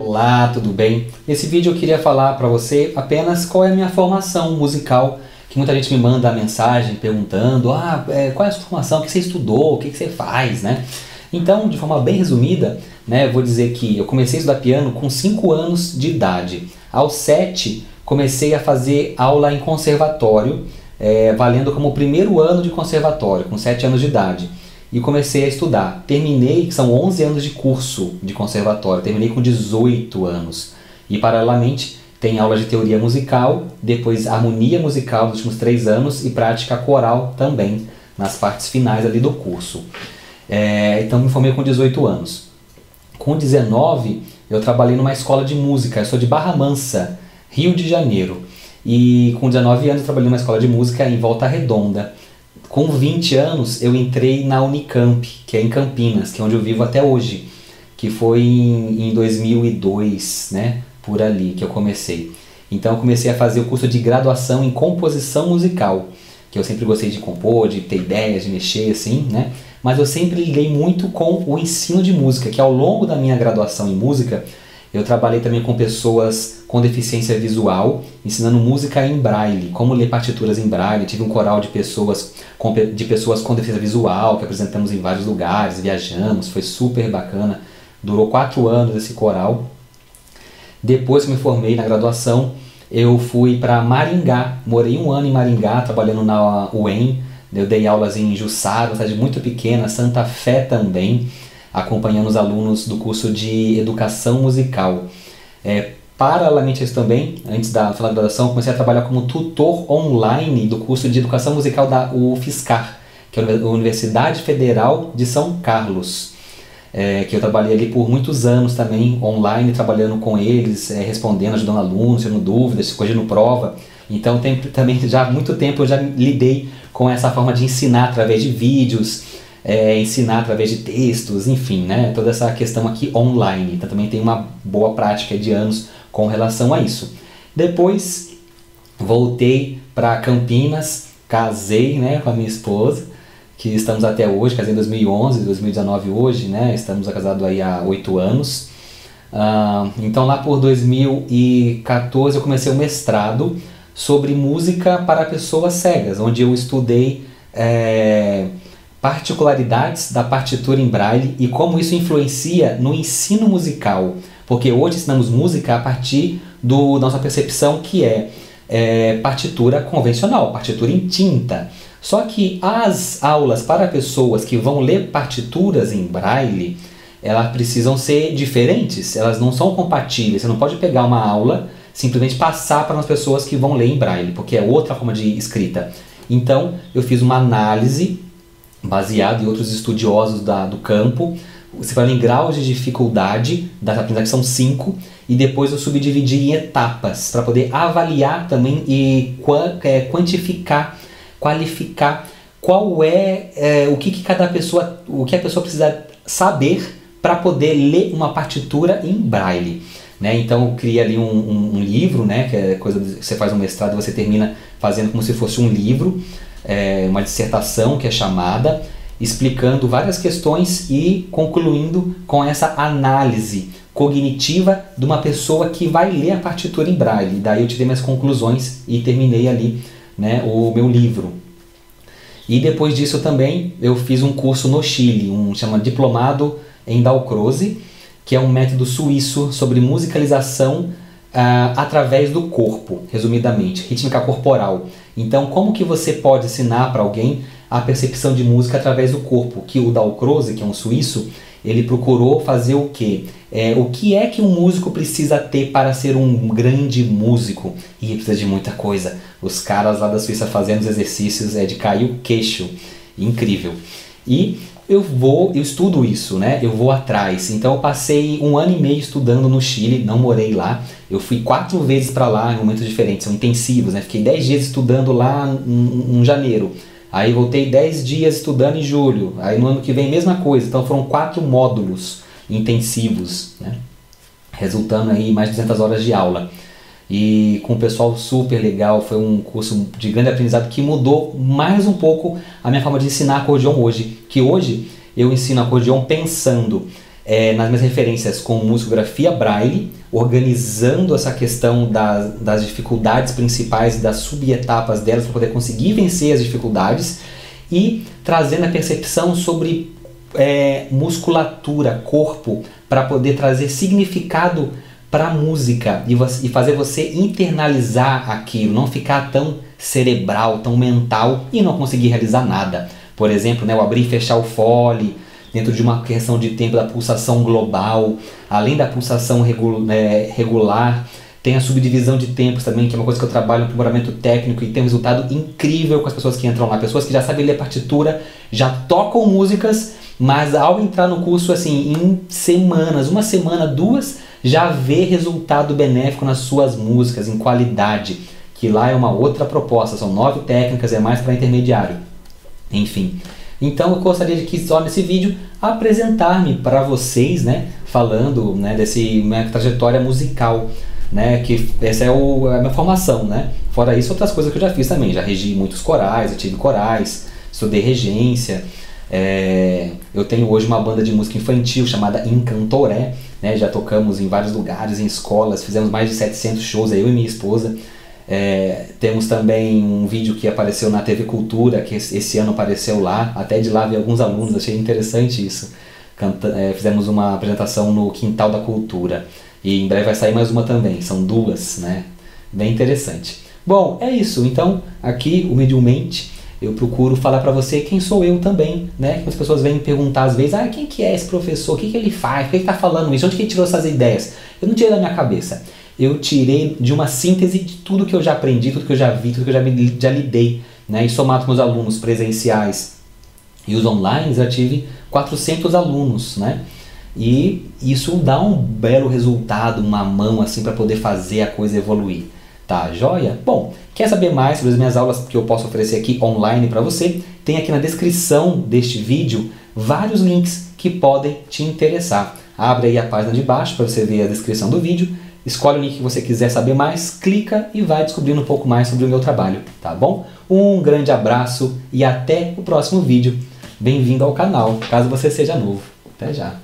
Olá, tudo bem? Nesse vídeo eu queria falar para você apenas qual é a minha formação musical, que muita gente me manda mensagem perguntando, ah, é, qual é a sua formação, o que você estudou, o que você faz, né? Então, de forma bem resumida, né, vou dizer que eu comecei a estudar piano com 5 anos de idade. Aos 7, comecei a fazer aula em conservatório, é, valendo como primeiro ano de conservatório, com 7 anos de idade e comecei a estudar. Terminei, são 11 anos de curso de conservatório, terminei com 18 anos. E paralelamente tem aula de teoria musical, depois harmonia musical nos últimos 3 anos e prática coral também nas partes finais ali do curso. É, então me formei com 18 anos. Com 19 eu trabalhei numa escola de música, eu sou de Barra Mansa, Rio de Janeiro. E com 19 anos eu trabalhei numa escola de música em Volta Redonda. Com 20 anos, eu entrei na Unicamp, que é em Campinas, que é onde eu vivo até hoje, que foi em, em 2002, né, por ali que eu comecei. Então eu comecei a fazer o curso de graduação em composição musical, que eu sempre gostei de compor, de ter ideias, de mexer assim, né? Mas eu sempre liguei muito com o ensino de música, que ao longo da minha graduação em música, eu trabalhei também com pessoas com deficiência visual, ensinando música em braille, como ler partituras em braille. Tive um coral de pessoas com, de pessoas com deficiência visual que apresentamos em vários lugares, viajamos, foi super bacana. Durou quatro anos esse coral. Depois que me formei na graduação, eu fui para Maringá. Morei um ano em Maringá, trabalhando na UEM. Eu dei aulas em Jussara, uma cidade muito pequena, Santa Fé também acompanhando os alunos do curso de Educação Musical. É, paralelamente a isso também, antes da final da graduação, comecei a trabalhar como tutor online do curso de Educação Musical da UFSCar, que é a Universidade Federal de São Carlos. É, que eu trabalhei ali por muitos anos também, online, trabalhando com eles, é, respondendo, ajudando alunos, tirando dúvidas, corrigindo prova. Então tem, também já há muito tempo eu já lidei com essa forma de ensinar através de vídeos, é, ensinar através de textos, enfim, né? Toda essa questão aqui online. Então também tem uma boa prática de anos com relação a isso. Depois voltei para Campinas, casei, né, com a minha esposa, que estamos até hoje, casei em 2011, 2019 hoje, né? Estamos casados aí há oito anos. Uh, então lá por 2014 eu comecei o mestrado sobre música para pessoas cegas, onde eu estudei é, particularidades da partitura em braille e como isso influencia no ensino musical. Porque hoje ensinamos música a partir da nossa percepção que é, é partitura convencional, partitura em tinta. Só que as aulas para pessoas que vão ler partituras em braille, elas precisam ser diferentes, elas não são compatíveis. Você não pode pegar uma aula simplesmente passar para as pessoas que vão ler em braille, porque é outra forma de escrita. Então, eu fiz uma análise baseado em outros estudiosos da, do campo, separando em graus de dificuldade da aprendizagem, são cinco, e depois eu subdividi em etapas, para poder avaliar também e é, quantificar, qualificar qual é, é, o que, que cada pessoa, o que a pessoa precisa saber para poder ler uma partitura em braille. Né? Então eu criei ali um, um, um livro, né? que é coisa de, você faz um mestrado e você termina fazendo como se fosse um livro, é, uma dissertação que é chamada, explicando várias questões e concluindo com essa análise cognitiva de uma pessoa que vai ler a partitura em braille. Daí eu tirei minhas conclusões e terminei ali né, o meu livro. E depois disso também eu fiz um curso no Chile, um chama Diplomado em Dalcroze, que é um método suíço sobre musicalização uh, através do corpo, resumidamente, rítmica corporal. Então, como que você pode ensinar para alguém a percepção de música através do corpo? Que o Dalcroze, que é um suíço, ele procurou fazer o quê? É, o que é que um músico precisa ter para ser um grande músico? E precisa de muita coisa. Os caras lá da Suíça fazendo os exercícios é de cair o queixo. Incrível. E eu vou, eu estudo isso, né? Eu vou atrás. Então eu passei um ano e meio estudando no Chile, não morei lá. Eu fui quatro vezes para lá em momentos diferentes, são intensivos, né? Fiquei dez dias estudando lá em, em janeiro. Aí voltei dez dias estudando em julho. Aí no ano que vem mesma coisa. Então foram quatro módulos intensivos, né? Resultando aí mais de 200 horas de aula e com um pessoal super legal. Foi um curso de grande aprendizado que mudou mais um pouco a minha forma de ensinar acordeon hoje. Que hoje eu ensino acordeon pensando é, nas minhas referências com musicografia braille, organizando essa questão das, das dificuldades principais das subetapas delas para poder conseguir vencer as dificuldades e trazendo a percepção sobre é, musculatura, corpo, para poder trazer significado para música e, e fazer você internalizar aquilo, não ficar tão cerebral, tão mental e não conseguir realizar nada. Por exemplo, né, o abrir e fechar o fole, dentro de uma questão de tempo da pulsação global, além da pulsação regu né, regular, tem a subdivisão de tempos também, que é uma coisa que eu trabalho no aprimoramento técnico e tem um resultado incrível com as pessoas que entram lá. Pessoas que já sabem ler partitura, já tocam músicas, mas ao entrar no curso, assim, em semanas, uma semana, duas, já vê resultado benéfico nas suas músicas, em qualidade. Que lá é uma outra proposta, são nove técnicas, é mais para intermediário. Enfim. Então eu gostaria de que só nesse vídeo apresentar-me para vocês, né, falando, né, desse minha trajetória musical né? Que essa é o, a minha formação, né? Fora isso, outras coisas que eu já fiz também. Já regi muitos corais, eu tive corais, estudei regência. É, eu tenho hoje uma banda de música infantil chamada Encantoré, né? Já tocamos em vários lugares, em escolas, fizemos mais de 700 shows, eu e minha esposa. É, temos também um vídeo que apareceu na TV Cultura, que esse ano apareceu lá, até de lá vi alguns alunos, achei interessante isso. Canta, é, fizemos uma apresentação no Quintal da Cultura. E em breve vai sair mais uma também, são duas, né? Bem interessante. Bom, é isso. Então, aqui, humildemente, eu procuro falar para você quem sou eu também, né? Que as pessoas vêm me perguntar às vezes, ah, quem que é esse professor? O que, que ele faz? Por que ele está falando isso? Onde que ele tirou essas ideias? Eu não tirei da minha cabeça. Eu tirei de uma síntese de tudo que eu já aprendi, tudo que eu já vi, tudo que eu já, me, já lidei, né? E somado com os alunos presenciais e os online, já tive 400 alunos, né? E isso dá um belo resultado, uma mão assim para poder fazer a coisa evoluir. Tá, joia? Bom, quer saber mais sobre as minhas aulas que eu posso oferecer aqui online para você? Tem aqui na descrição deste vídeo vários links que podem te interessar. Abre aí a página de baixo para você ver a descrição do vídeo, escolhe o link que você quiser saber mais, clica e vai descobrindo um pouco mais sobre o meu trabalho, tá bom? Um grande abraço e até o próximo vídeo. Bem-vindo ao canal, caso você seja novo. Até já!